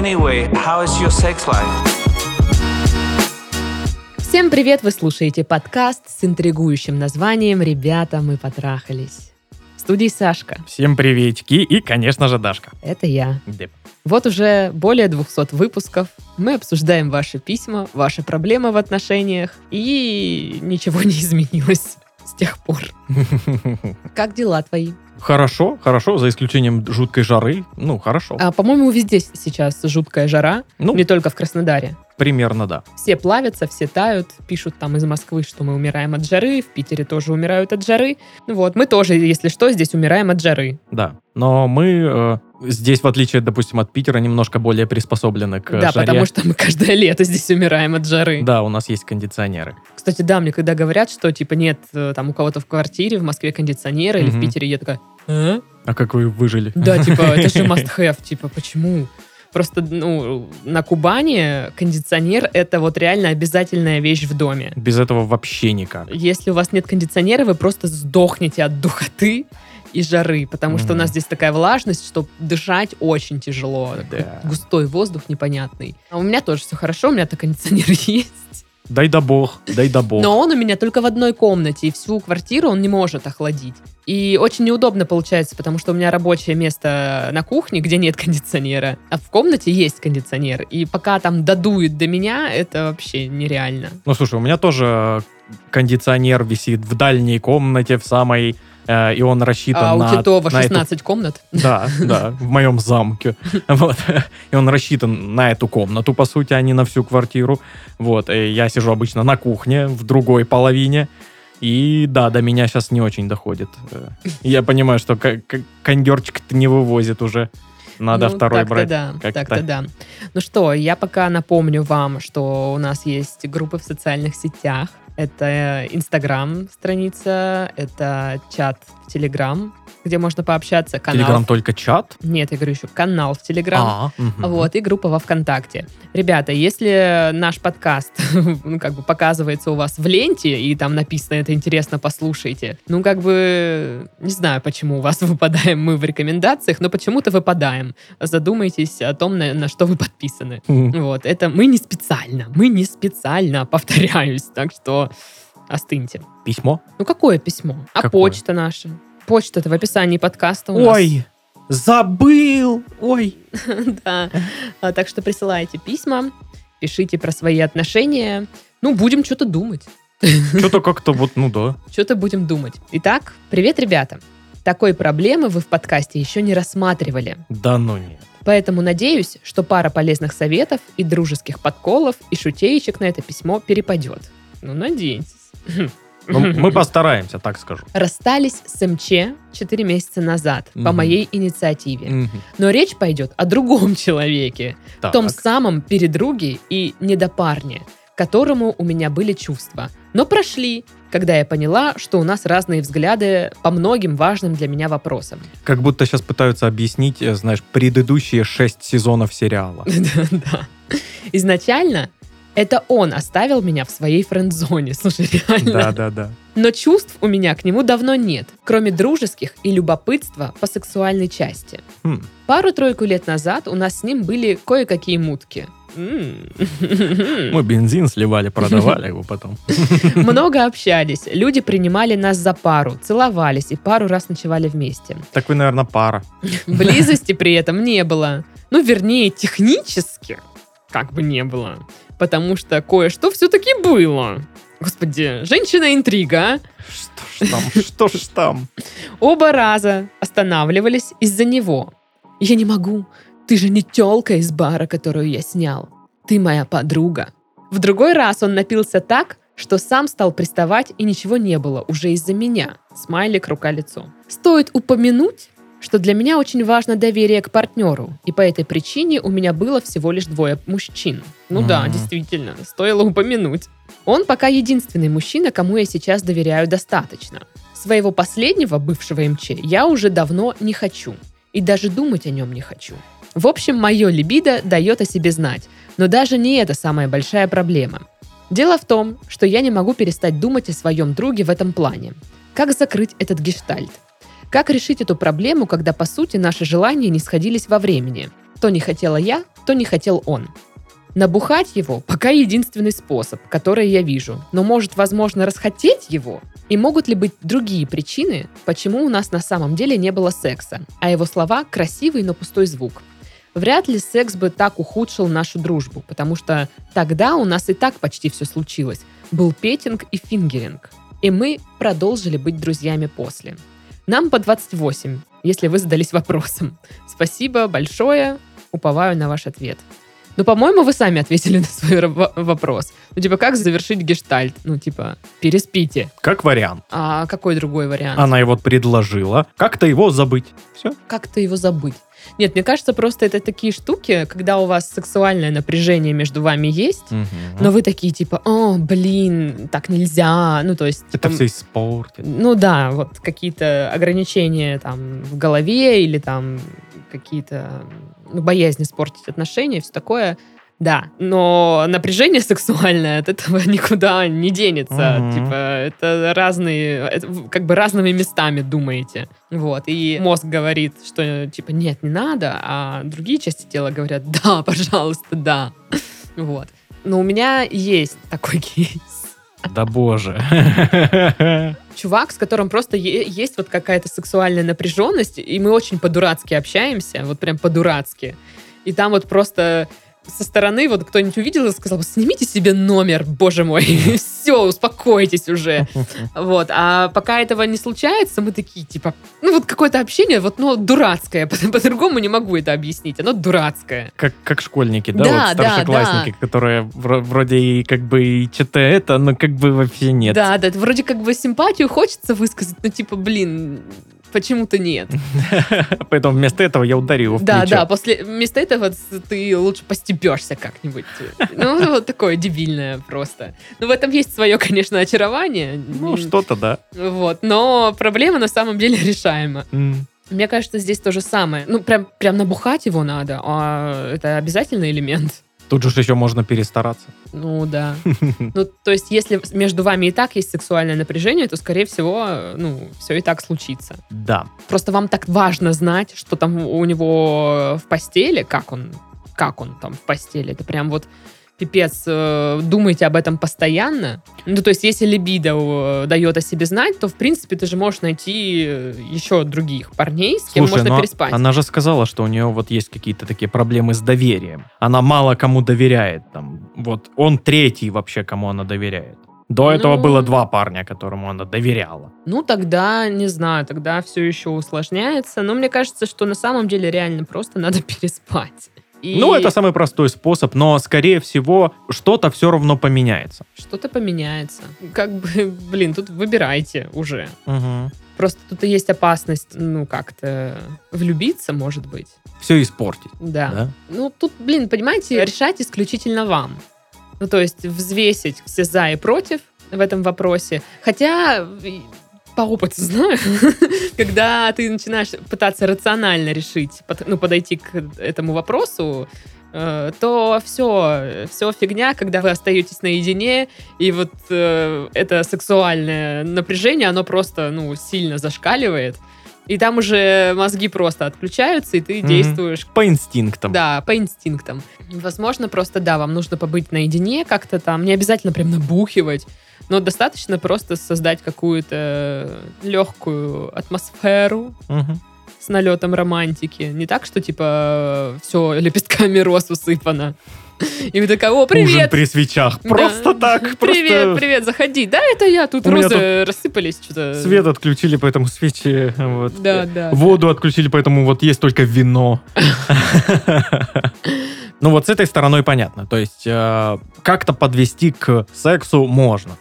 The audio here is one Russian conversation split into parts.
Anyway, how is your sex life? Всем привет! Вы слушаете подкаст с интригующим названием «Ребята, мы потрахались». В студии Сашка. Всем приветики и, конечно же, Дашка. Это я. Деп. Вот уже более 200 выпусков. Мы обсуждаем ваши письма, ваши проблемы в отношениях, и ничего не изменилось с тех пор. Как дела твои? Хорошо, хорошо, за исключением жуткой жары. Ну, хорошо. А, по-моему, везде сейчас жуткая жара, Ну, не только в Краснодаре. Примерно да. Все плавятся, все тают, пишут там из Москвы, что мы умираем от жары, в Питере тоже умирают от жары. Ну Вот, мы тоже, если что, здесь умираем от жары. Да. Но мы э, здесь, в отличие, допустим, от Питера, немножко более приспособлены к да, жаре. потому что мы каждое лето здесь умираем от жары. Да, у нас есть кондиционеры. Кстати, да, мне когда говорят, что типа нет э, там у кого-то в квартире в Москве кондиционера или в. Питере, я такая, «А?» А как вы выжили? Да, типа, это же must have, типа, почему? Просто, ну, на Кубани кондиционер — это вот реально обязательная вещь в доме. Без этого вообще никак. Если у вас нет кондиционера, вы просто сдохнете от духоты и жары, потому что у нас здесь такая влажность, что дышать очень тяжело. Да. Густой воздух непонятный. А у меня тоже все хорошо, у меня-то кондиционер есть. Дай да бог, дай да бог. Но он у меня только в одной комнате, и всю квартиру он не может охладить. И очень неудобно получается, потому что у меня рабочее место на кухне, где нет кондиционера, а в комнате есть кондиционер. И пока там додует до меня, это вообще нереально. Ну, слушай, у меня тоже кондиционер висит в дальней комнате, в самой... э, и он рассчитан А у на... Титова на эту 16 комнат. Да, да, в моем замке. Вот. И он рассчитан на эту комнату, по сути, а не на всю квартиру. Вот. И я сижу обычно на кухне, в другой половине. И да, до меня сейчас не очень доходит. Э, Я понимаю, что кондерчик-то не вывозит уже. Надо Ну, второй так-то брать. да, Как-то. так-то да. Ну что, я пока напомню вам, что у нас есть группы в социальных сетях. Это Инстаграм страница, это чат в Телеграм, где можно пообщаться, канал. Телеграм только чат? Нет, я говорю еще канал в Телеграм. А, мгм. Вот, и группа во ВКонтакте. Ребята, если наш подкаст, ну, как бы показывается у вас в ленте, и там написано «это интересно, послушайте», ну, как бы, не знаю, почему у вас выпадаем мы в рекомендациях, но почему-то выпадаем. Задумайтесь о том, на, на что вы подписаны. Мгм. Вот, это мы не специально, мы не специально, повторяюсь, так что остыньте. Письмо? Ну, какое письмо? А Какое? почта наша? Почта-то в описании подкаста у нас. Ой, забыл! Ой! Да. А, Так что присылайте письма, пишите про свои отношения. Ну, будем что-то думать. Что-то как-то вот, ну да. Что-то будем думать. Итак, привет, ребята. Такой проблемы вы в подкасте еще не рассматривали. Да ну нет. Поэтому надеюсь, что пара полезных советов и дружеских подколов и шутеечек на это письмо перепадет. Ну, надейтесь. Ну, мы постараемся, так скажу. Расстались с МЧ 4 месяца назад по Мгм. моей инициативе. Мгм. Но речь пойдет о другом человеке, Так. том самом передруге и недопарне, которому у меня были чувства. Но прошли, когда я поняла, что у нас разные взгляды по многим важным для меня вопросам. Как будто сейчас пытаются объяснить, э, знаешь, предыдущие шесть сезонов сериала. Да. Изначально это он оставил меня в своей френд-зоне. Слушай, реально. Да, да, да. Но чувств у меня к нему давно нет, кроме дружеских и любопытства по сексуальной части. Хм. Пару-тройку лет назад у нас с ним были кое-какие мутки. Мы бензин сливали, продавали его потом. Много общались, люди принимали нас за пару, целовались и пару раз ночевали вместе. Так вы, наверное, пара. Близости при этом не было. Ну, вернее, технически как бы не было. Потому что кое-что все-таки было. Господи, женщина-интрига? Что ж там, что ж там? Оба раза останавливались из-за него. Я не могу. Ты же не телка из бара, которую я снял. Ты моя подруга. В другой раз он напился так, что сам стал приставать, и ничего не было уже из-за меня. Смайлик, рука-лицо. Стоит упомянуть, что для меня очень важно доверие к партнеру, и по этой причине у меня было всего лишь двое мужчин. Ну да, Мгм. действительно, стоило упомянуть. Он пока единственный мужчина, кому я сейчас доверяю достаточно. Своего последнего, бывшего МЧ, я уже давно не хочу. И даже думать о нем не хочу. В общем, мое либидо дает о себе знать. Но даже не это самая большая проблема. Дело в том, что я не могу перестать думать о своем друге в этом плане. Как закрыть этот гештальт? Как решить эту проблему, когда, по сути, наши желания не сходились во времени? Кто не хотела я, то не хотел он. Набухать его пока единственный способ, который я вижу. Но может, возможно, расхотеть его? И могут ли быть другие причины, почему у нас на самом деле не было секса? А его слова – красивый, но пустой звук. Вряд ли секс бы так ухудшил нашу дружбу, потому что тогда у нас и так почти все случилось. Был петинг и фингеринг. И мы продолжили быть друзьями после. Нам по 28, если вы задались вопросом. Спасибо большое, уповаю на ваш ответ. Ну, по-моему, вы сами ответили на свой ро- вопрос. Ну, типа, как завершить гештальт? Ну, типа, переспите. Как вариант. А какой другой вариант? Она его предложила. Как-то его забыть. Все. Как-то его забыть. Нет, мне кажется, просто это такие штуки, когда у вас сексуальное напряжение между вами есть, но вы такие типа, о, блин, так нельзя. Ну, то есть... Это типа, все испортит. Ну да, вот какие-то ограничения там в голове или там какие-то ну, боязнь испортить отношения, все такое. Да, но напряжение сексуальное от этого никуда не денется. Мгм. Типа, это разные, это как бы разными местами думаете. Вот, и мозг говорит, что типа нет, не надо, а другие части тела говорят, да, пожалуйста, да. Вот. Но у меня есть такой кейс. Да боже. чувак, с которым просто есть вот какая-то сексуальная напряженность, и мы очень по-дурацки общаемся, вот прям по-дурацки. И там вот просто со стороны вот кто-нибудь увидел и сказал, снимите себе номер, боже мой, все, успокойтесь уже. Вот, а пока этого не случается, мы такие, типа, ну вот какое-то общение, вот, ну, дурацкое, по- по-другому не могу это объяснить, оно дурацкое. Как, как школьники, да, Да, вот да, старшеклассники, которые вро- вроде и как бы и что-то это, но как бы вообще нет. Да, да, вроде как бы симпатию хочется высказать, но типа, блин, почему-то нет. Поэтому вместо этого я ударил в Да, плечо. да, после вместо этого ты лучше постебешься как-нибудь. Ну, вот такое дебильное просто. Ну, в этом есть свое, конечно, очарование. Ну, что-то, да. Вот, но проблема на самом деле решаема. Мне кажется, здесь то же самое. Ну, прям, прям набухать его надо, а это обязательный элемент. Тут же еще можно перестараться. Ну, да. Ну, то есть, если между вами и так есть сексуальное напряжение, то, скорее всего, ну, все и так случится. Да. Просто вам так важно знать, что там у него в постели, как он, как он там в постели. Это прям вот пипец, э, думайте об этом постоянно. Ну, то есть, если либидо э, дает о себе знать, то, в принципе, ты же можешь найти э, еще других парней, с кем Слушай, можно но переспать. она же сказала, что у нее вот есть какие-то такие проблемы с доверием. Она мало кому доверяет. Там, вот он третий вообще, кому она доверяет. До этого Ну. было два парня, которому она доверяла. Ну, тогда, не знаю, тогда все еще усложняется. Но мне кажется, что на самом деле реально просто надо переспать. И Ну, это самый простой способ, но, скорее всего, что-то все равно поменяется. что-то поменяется. Как бы, блин, тут выбирайте уже. Угу. Просто тут и есть опасность, ну, как-то влюбиться, может быть. Все испортить. Да. Да? Ну, тут, блин, понимаете, решать исключительно вам. Ну, то есть взвесить все за и против в этом вопросе. Хотя по опыту знаю, когда ты начинаешь пытаться рационально решить, под- ну, подойти к этому вопросу, э, то все, все фигня, когда вы остаетесь наедине, и вот э, это сексуальное напряжение, оно просто, ну, сильно зашкаливает, и там уже мозги просто отключаются, и ты Мгм. действуешь По инстинктам. да, по инстинктам. Возможно, просто, да, вам нужно побыть наедине как-то там, не обязательно прям набухивать, но достаточно просто создать какую-то легкую атмосферу Мгм. с налетом романтики. Не так, что типа все лепестками роз усыпано. И вы такая, о, Ужин привет! при свечах. Да. Просто так. Привет, просто привет, заходи. Да, это я, тут У розы рассыпались что-то. Свет отключили, поэтому свечи. Вот. Да, да. Воду отключили, поэтому вот есть только вино. Ну вот с этой стороной понятно. То есть э, как-то подвести к сексу можно.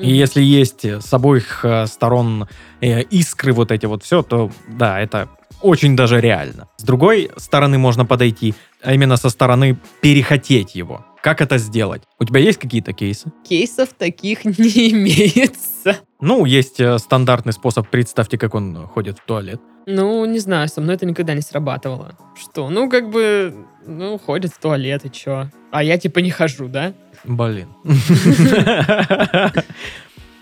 И если есть с обоих э, сторон э, искры вот эти вот все, то да, это очень даже реально. С другой стороны можно подойти, а именно со стороны перехотеть его. Как это сделать? У тебя есть какие-то кейсы? Кейсов таких не имеется. Ну, есть э, стандартный способ. Представьте, как он ходит в туалет. Ну, не знаю, со мной это никогда не срабатывало. Что? Ну, как бы, ну, ходит в туалет и чё? А я типа не хожу, да? Блин.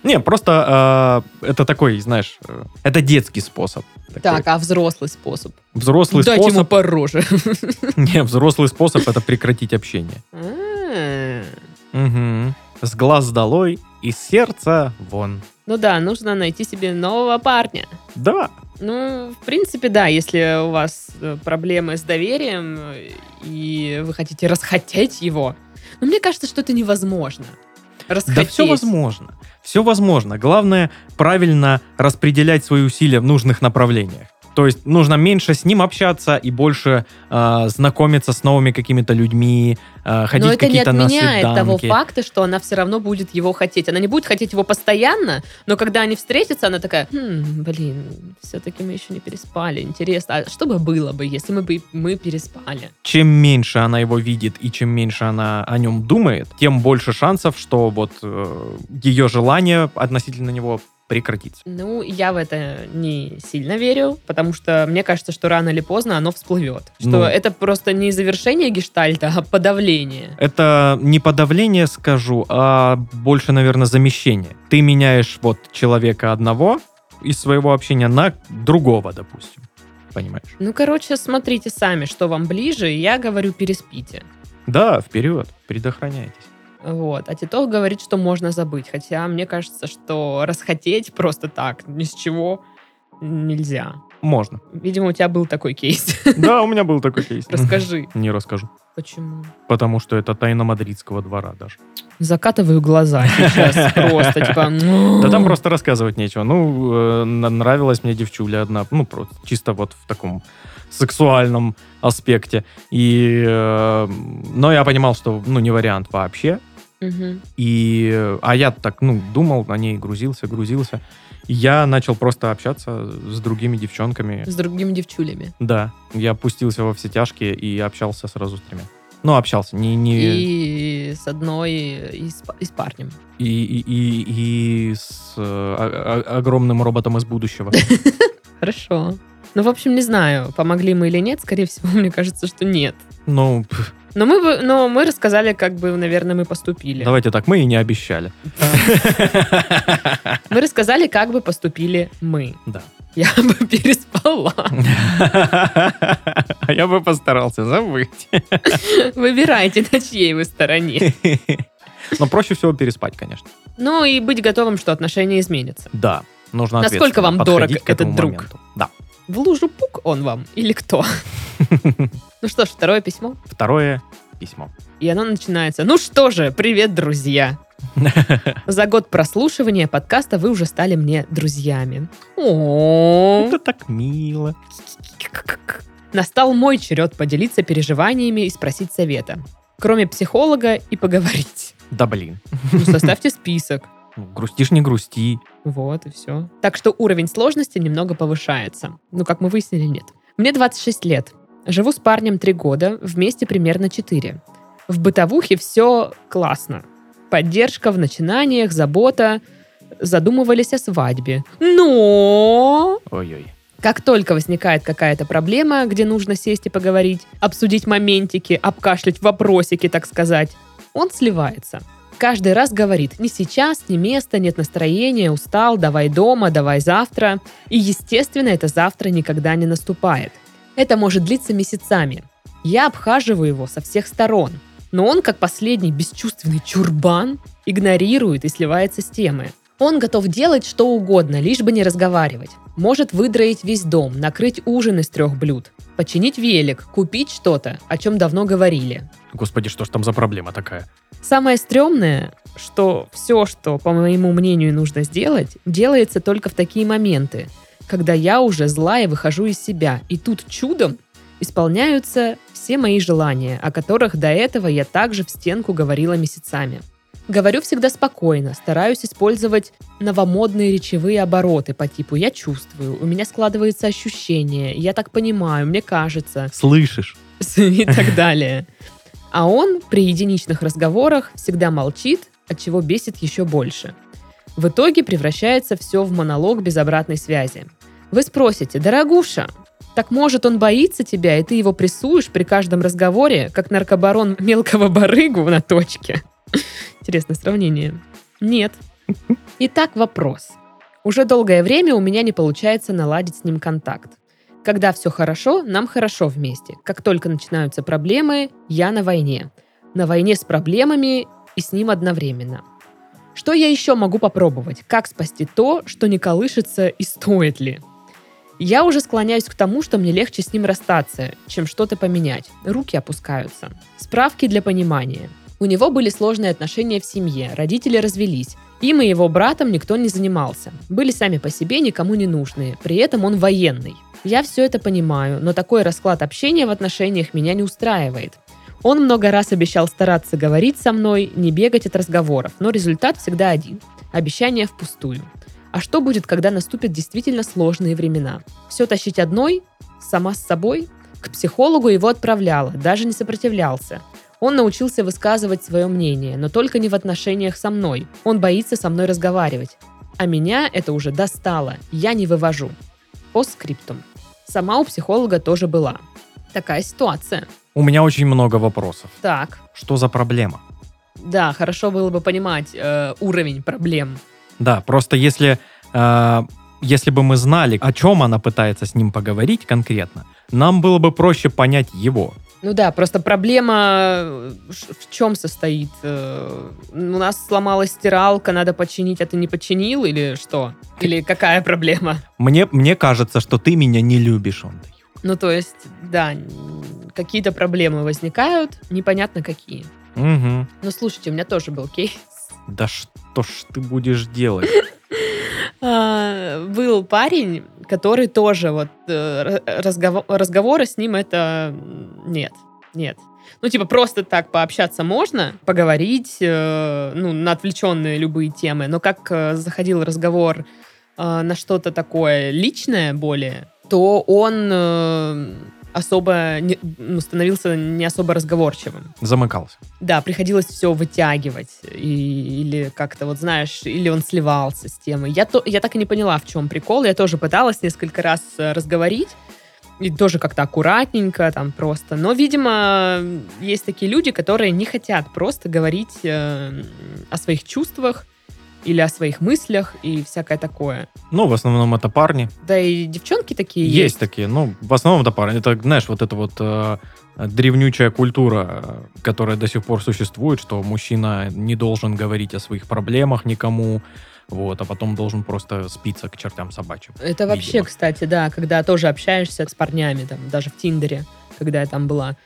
Не, просто э, это такой, знаешь, э, это детский способ. Такой. Так, а взрослый способ? Взрослый Дать ему способ... по роже. Не, взрослый способ это прекратить общение. С глаз долой, из сердца вон. Ну да, нужно найти себе нового парня. Да, Ну, в принципе, да, если у вас э, проблемы с доверием, и вы хотите расхотеть его, но мне кажется, что это невозможно. да все возможно. Все возможно. Главное правильно распределять свои усилия в нужных направлениях. То есть нужно меньше с ним общаться и больше э, знакомиться с новыми какими-то людьми, э, ходить Но это не на отменяет того факта, что она все равно будет его хотеть. Она не будет хотеть его постоянно, но когда они встретятся, она такая, «Хм, блин, все-таки мы еще не переспали. Интересно, а что бы было бы, если мы бы мы переспали? Чем меньше она его видит и чем меньше она о нем думает, тем больше шансов, что вот э, ее желание относительно него прекратится. Ну, я в это не сильно верю, потому что мне кажется, что рано или поздно оно всплывет. Что Ну. это просто не завершение гештальта, а подавление. Это не подавление, скажу, а больше, наверное, замещение. Ты меняешь вот человека одного из своего общения на другого, допустим. Понимаешь? Ну, короче, смотрите сами, что вам ближе, я говорю, переспите. Да, вперед, предохраняйтесь. Вот. А Титов говорит, что можно забыть. Хотя мне кажется, что расхотеть просто так, ни с чего, нельзя. Можно. Видимо, у тебя был такой кейс. Да, у меня был такой кейс. Расскажи. Не расскажу. Почему? Потому что это тайна мадридского двора даже. Закатываю глаза сейчас просто, типа... Да там просто рассказывать нечего. Ну, э, нравилась мне девчуля одна, ну, просто чисто вот в таком сексуальном аспекте. И, э, но я понимал, что, ну, не вариант вообще. И, а я так, ну, думал на ней, грузился, грузился. И я начал просто общаться с другими девчонками. С другими девчулями. Да, я пустился во все тяжкие и общался сразу с тремя. Ну, общался, не... не... И с одной, и с, и с парнем. И, и, и, и с о- огромным роботом из будущего. Хорошо. Ну, в общем, не знаю, помогли мы или нет. Скорее всего, мне кажется, что нет. Ну, пф, Но мы, бы- но мы рассказали, как бы, наверное, мы поступили. давайте так, мы и не обещали. Мы рассказали, как бы поступили мы. Да. Я бы переспала. А я бы постарался забыть. Выбирайте, на чьей вы стороне. Но проще всего переспать, конечно. Ну и быть готовым, что отношения изменятся. Да, нужно Насколько вам дорог этот друг? моменту. Да. В лужу пук он вам или кто? Ну что ж, второе письмо. Второе письмо. И оно начинается. Ну что же, привет, друзья. За год прослушивания подкаста вы уже стали мне друзьями. О, Это так мило. Настал мой черед поделиться переживаниями и спросить совета. Кроме психолога и поговорить. Да блин. Ну, составьте список. Ну, Грустишь, не грусти. Вот и все. Так что уровень сложности немного повышается. Ну, как мы выяснили, нет. Мне 26 лет. Живу с парнем 3 года, вместе примерно 4. В бытовухе все классно. Поддержка в начинаниях, забота. Задумывались о свадьбе. Но Ой-ой. как только возникает какая-то проблема, где нужно сесть и поговорить, обсудить моментики, обкашлять вопросики, так сказать, он сливается. Каждый раз говорит, не сейчас, не место, нет настроения, устал, давай дома, давай завтра. И, естественно, это завтра никогда не наступает. Это может длиться месяцами. Я обхаживаю его со всех сторон. Но он, как последний бесчувственный чурбан, игнорирует и сливается с темы. Он готов делать что угодно, лишь бы не разговаривать. Может выдроить весь дом, накрыть ужин из трех блюд, починить велик, купить что-то, о чем давно говорили. Господи, что ж там за проблема такая? Самое стрёмное, что все, что, по моему мнению, нужно сделать, делается только в такие моменты, когда я уже злая выхожу из себя, и тут чудом исполняются все мои желания, о которых до этого я также в стенку говорила месяцами. Говорю всегда спокойно, стараюсь использовать новомодные речевые обороты по типу «я чувствую», «у меня складывается ощущение», «я так понимаю», «мне кажется», Слышишь? и так далее. А он при единичных разговорах всегда молчит, от чего бесит еще больше. В итоге превращается все в монолог без обратной связи. Вы спросите, дорогуша, так может он боится тебя, и ты его прессуешь при каждом разговоре, как наркобарон мелкого барыгу на точке? Интересное сравнение. Нет. Итак, вопрос. Уже долгое время у меня не получается наладить с ним контакт. Когда все хорошо, нам хорошо вместе. Как только начинаются проблемы, я на войне. На войне с проблемами и с ним одновременно. Что я еще могу попробовать? Как спасти то, что не колышется и стоит ли? Я уже склоняюсь к тому, что мне легче с ним расстаться, чем что-то поменять. Руки опускаются. Справки для понимания. У него были сложные отношения в семье, родители развелись. Им и его братом никто не занимался. Были сами по себе никому не нужные. При этом он военный. Я все это понимаю, но такой расклад общения в отношениях меня не устраивает. Он много раз обещал стараться говорить со мной, не бегать от разговоров, но результат всегда один – обещание впустую. А что будет, когда наступят действительно сложные времена? Все тащить одной? Сама с собой? К психологу его отправляла, даже не сопротивлялся. Он научился высказывать свое мнение, но только не в отношениях со мной. Он боится со мной разговаривать. А меня это уже достало. Я не вывожу. По скриптум. Сама у психолога тоже была. Такая ситуация. У меня очень много вопросов. Так, Что за проблема? да, хорошо было бы понимать э, уровень проблем. Да, просто если, э, если бы мы знали, о чем она пытается с ним поговорить конкретно, нам было бы проще понять его. Ну да, просто проблема э, в чем состоит? Э, У нас сломалась стиралка, надо починить, а ты не починил или что? Или какая проблема? Мне, мне кажется, что ты меня не любишь, он. Ну то есть, да, какие-то проблемы возникают, непонятно какие. Угу. Ну слушайте, у меня тоже был кейс. Да что ж ты будешь делать? А, Был парень, который тоже вот э, разговоры с ним это нет, нет. Ну, типа, просто так пообщаться можно, поговорить, э, ну, на отвлеченные любые темы, но как э, заходил разговор э, на что-то такое личное более, то он э, особо не- ну, становился не особо разговорчивым. Замыкался. Да, приходилось все вытягивать. И- или как-то, вот знаешь, или он сливался с темой. Я, то, я так и не поняла, в чем прикол. Я тоже пыталась несколько раз э, разговорить. И тоже как-то аккуратненько там просто. Но, видимо, есть такие люди, которые не хотят просто говорить э, о своих чувствах или о своих мыслях и всякое такое. Ну, в основном это парни. Да и девчонки такие Есть, есть. такие, ну, в основном это парни. Это, знаешь, вот эта вот э, древнючая культура, э, которая до сих пор существует, что мужчина не должен говорить о своих проблемах никому, вот, а потом должен просто спиться к чертям собачьим. Это вообще, видимо. кстати, да, когда тоже общаешься с парнями, там, даже в Тиндере, когда я там была,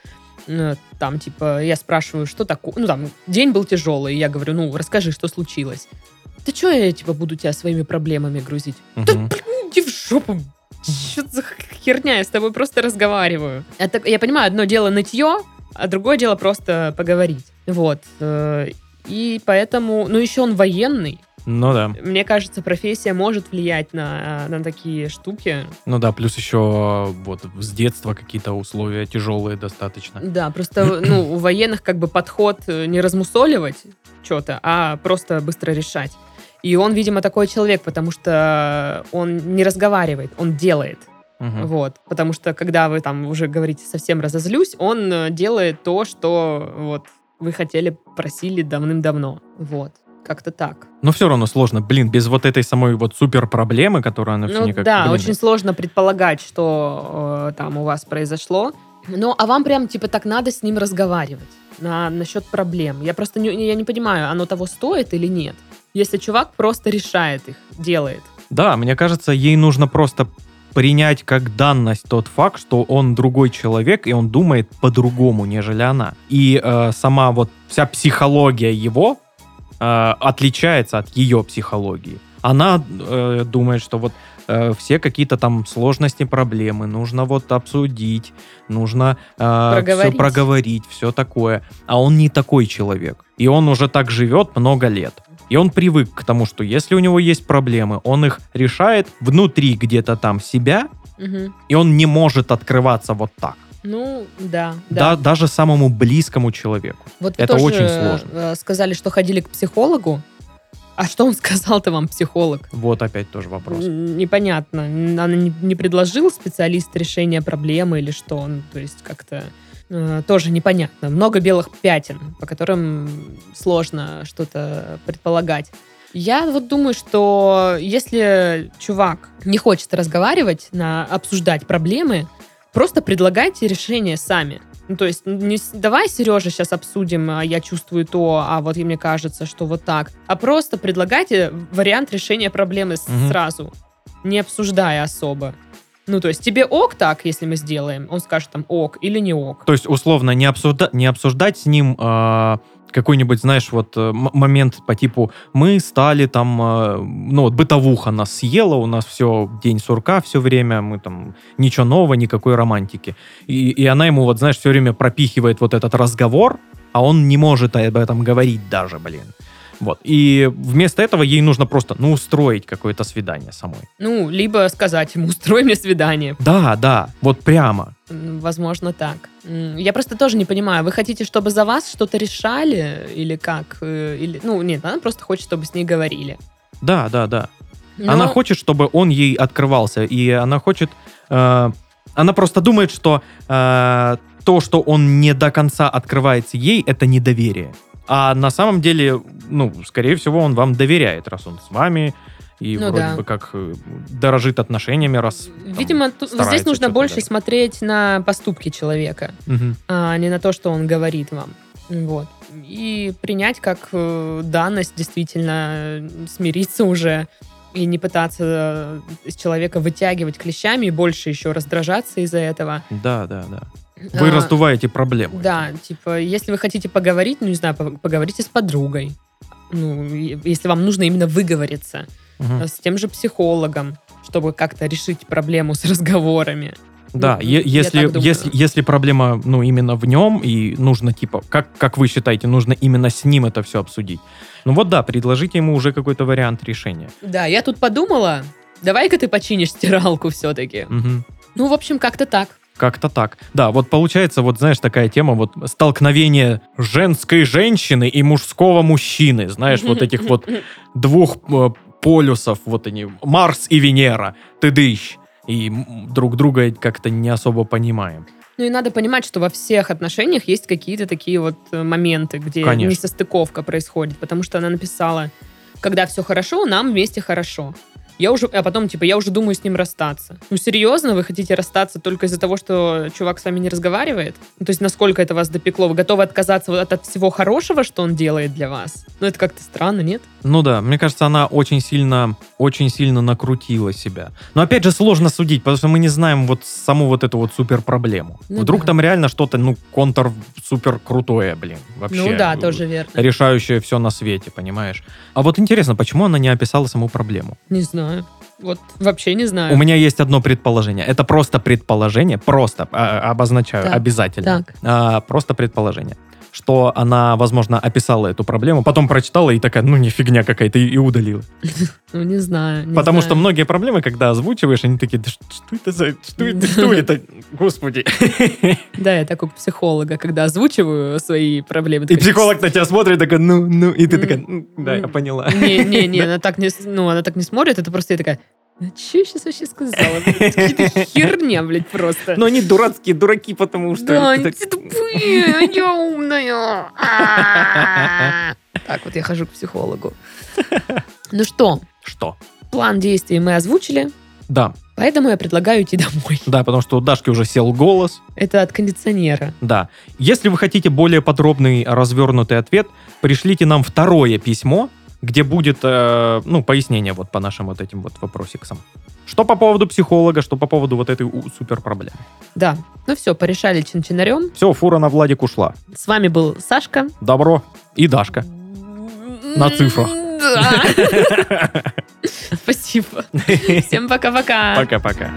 э, там, типа, я спрашиваю, что такое, ну, там, день был тяжелый, я говорю, ну, расскажи, что случилось. Да что я, типа, буду тебя своими проблемами грузить? Да, Мгм. блин, иди в жопу. Что за херня? Я с тобой просто разговариваю. Это, я понимаю, одно дело нытье, а другое дело просто поговорить. Вот. э, И поэтому... Ну, еще он военный. Ну да. Мне кажется, профессия может влиять на, на такие штуки. Ну да, плюс еще вот с детства какие-то условия тяжелые достаточно. Да, просто ну, у военных как бы подход э, не размусоливать что-то, а просто быстро решать. И он, видимо, такой человек, потому что он не разговаривает, он делает. Мгм. Вот. Потому что, когда вы там уже говорите совсем разозлюсь, он э, делает то, что вот вы хотели, просили давным-давно. Вот. Как-то так. Но все равно сложно, блин, без вот этой самой вот супер проблемы, которую она все Ну никак... да, блин, очень сложно предполагать, что э, там у вас произошло. Ну, а вам прям, типа, так надо с ним разговаривать на, насчет проблем. Я просто не, я не понимаю, оно того стоит или нет. Если чувак просто решает их, делает. Да, мне кажется, ей нужно просто принять как данность тот факт, что он другой человек, и он думает по-другому, нежели она. И э, сама вот вся психология его э, отличается от ее психологии. Она э, думает, что вот э, все какие-то там сложности, проблемы нужно вот обсудить, нужно все Проговорить. проговорить, все такое. А он не такой человек. И он уже так живет много лет. И он привык к тому, что если у него есть проблемы, он их решает внутри где-то там себя, Мгм. и он не может открываться вот так. Ну, да, Да. да. даже самому близкому человеку. Вот это тоже, очень сложно. э, сказали, что ходили к психологу. А что он сказал-то вам, психолог? Вот опять тоже вопрос. Непонятно. Она не, не предложил специалист решения проблемы или что он, то есть как-то тоже непонятно. Много белых пятен, по которым сложно что-то предполагать. Я вот думаю, что если чувак не хочет разговаривать, на, обсуждать проблемы, просто предлагайте решение сами. Ну, то есть не давай, Сережа, сейчас обсудим, а я чувствую то, а вот и мне кажется, что вот так. А просто предлагайте вариант решения проблемы Мгм. сразу, не обсуждая особо. Ну, то есть тебе ок так, если мы сделаем? Он скажет там ок или не ок. То есть, условно, не, обсужда- не обсуждать с ним а, какой-нибудь, знаешь, вот э, момент по типу мы стали там, а, ну вот бытовуха нас съела, у нас все день сурка все время, мы там ничего нового, никакой романтики. И, и она ему вот, знаешь, все время пропихивает вот этот разговор, а он не может об этом говорить даже, блин. Вот. И вместо этого ей нужно просто, ну, устроить какое-то свидание самой. Ну, либо сказать ему, устрой мне свидание. Да, да, вот прямо. Возможно, так. Я просто тоже не понимаю, вы хотите, чтобы за вас что-то решали или как? Э, Или, ну, нет, она просто хочет, чтобы с ней говорили. Да, да, да. Но- Она хочет, чтобы он ей открывался, и она хочет... э, она просто думает, что э, то, что он не до конца открывается ей, это недоверие. А на самом деле, ну, скорее всего, он вам доверяет, раз он с вами, и Ну вроде да. бы как э, дорожит отношениями, раз... там, Видимо, старается здесь нужно больше дать. смотреть на поступки человека, Мгм. а не на то, что он говорит вам. Вот. И принять как э, данность, действительно э, смириться уже и не пытаться из человека вытягивать клещами и больше еще раздражаться из-за этого. Да, да, да. Вы А, раздуваете проблему. Да, типа, если вы хотите поговорить, ну, не знаю, по- поговорите с подругой. Ну, если вам нужно именно выговориться э, с тем же психологом, чтобы как-то решить проблему с разговорами. Да, Ну, е- если, если, если проблема, ну, именно в нем, и нужно, типа, как, как вы считаете, нужно именно с ним это все обсудить. Ну вот да, предложите ему уже какой-то вариант решения. Да, я тут подумала, давай-ка ты починишь стиралку все-таки. Мгм. Ну, в общем, как-то так. Как-то так. Да, вот получается, вот знаешь, такая тема, вот столкновение женской женщины и мужского мужчины, знаешь, вот этих вот двух э, полюсов, вот они, Марс и Венера, ты дыщ. И друг друга как-то не особо понимаем. Ну и надо понимать, что во всех отношениях есть какие-то такие вот э, моменты, где Конечно. несостыковка происходит, потому что она написала, когда все хорошо, нам вместе хорошо. Я уже, а потом, типа, я уже думаю с ним расстаться. Ну, серьезно, вы хотите расстаться только из-за того, что чувак с вами не разговаривает? Ну, то есть, насколько это вас допекло? Вы готовы отказаться вот от, от всего хорошего, что он делает для вас? Ну, это как-то странно, нет? Ну да, мне кажется, она очень сильно, очень сильно накрутила себя. Но опять же сложно судить, потому что мы не знаем вот саму вот эту вот супер проблему. Ну Вдруг да. там реально что-то, ну, контр супер крутое, блин, вообще. ну да, э, тоже верно. Решающее все на свете, понимаешь? А вот интересно, почему она не описала саму проблему? Не знаю. Вот вообще не знаю. У меня есть одно предположение. Это просто предположение, просто а, обозначаю Так, обязательно. так. А, просто предположение. Что она, возможно, описала эту проблему, потом прочитала и такая, ну не фигня какая-то, и, и удалила. Ну, не знаю. не Потому знаю. что многие проблемы, когда озвучиваешь, они такие, да что это за... Что это? Что это? Господи. Да, я так у психолога, когда озвучиваю свои проблемы. И такая, психолог на тебя смотрит, такой, ну, ну, и ты такая, «М, да, я поняла. Не-не-не, она так не, ну, она так не смотрит, это просто я такая, что я сейчас вообще сказала? Какие-то херня, блядь, просто. Но они дурацкие дураки, потому что... Да, они все тупые, а я умная. Так вот я хожу к психологу. Ну что, Что? план действий мы озвучили, Да, поэтому я предлагаю идти домой. да, потому что у Дашки уже сел голос. Это от кондиционера. Да. Если вы хотите более подробный, развернутый ответ, пришлите нам второе письмо, где будет, э, ну, пояснение вот по нашим вот этим вот вопросикам. Что по поводу психолога, что по поводу вот этой супер проблемы. Да, ну все, порешали чин-чинарем. Все, фура на Владик ушла. С вами был Сашка. Добро. И Дашка. На цифрах. Да. Спасибо. Всем пока-пока. Пока-пока.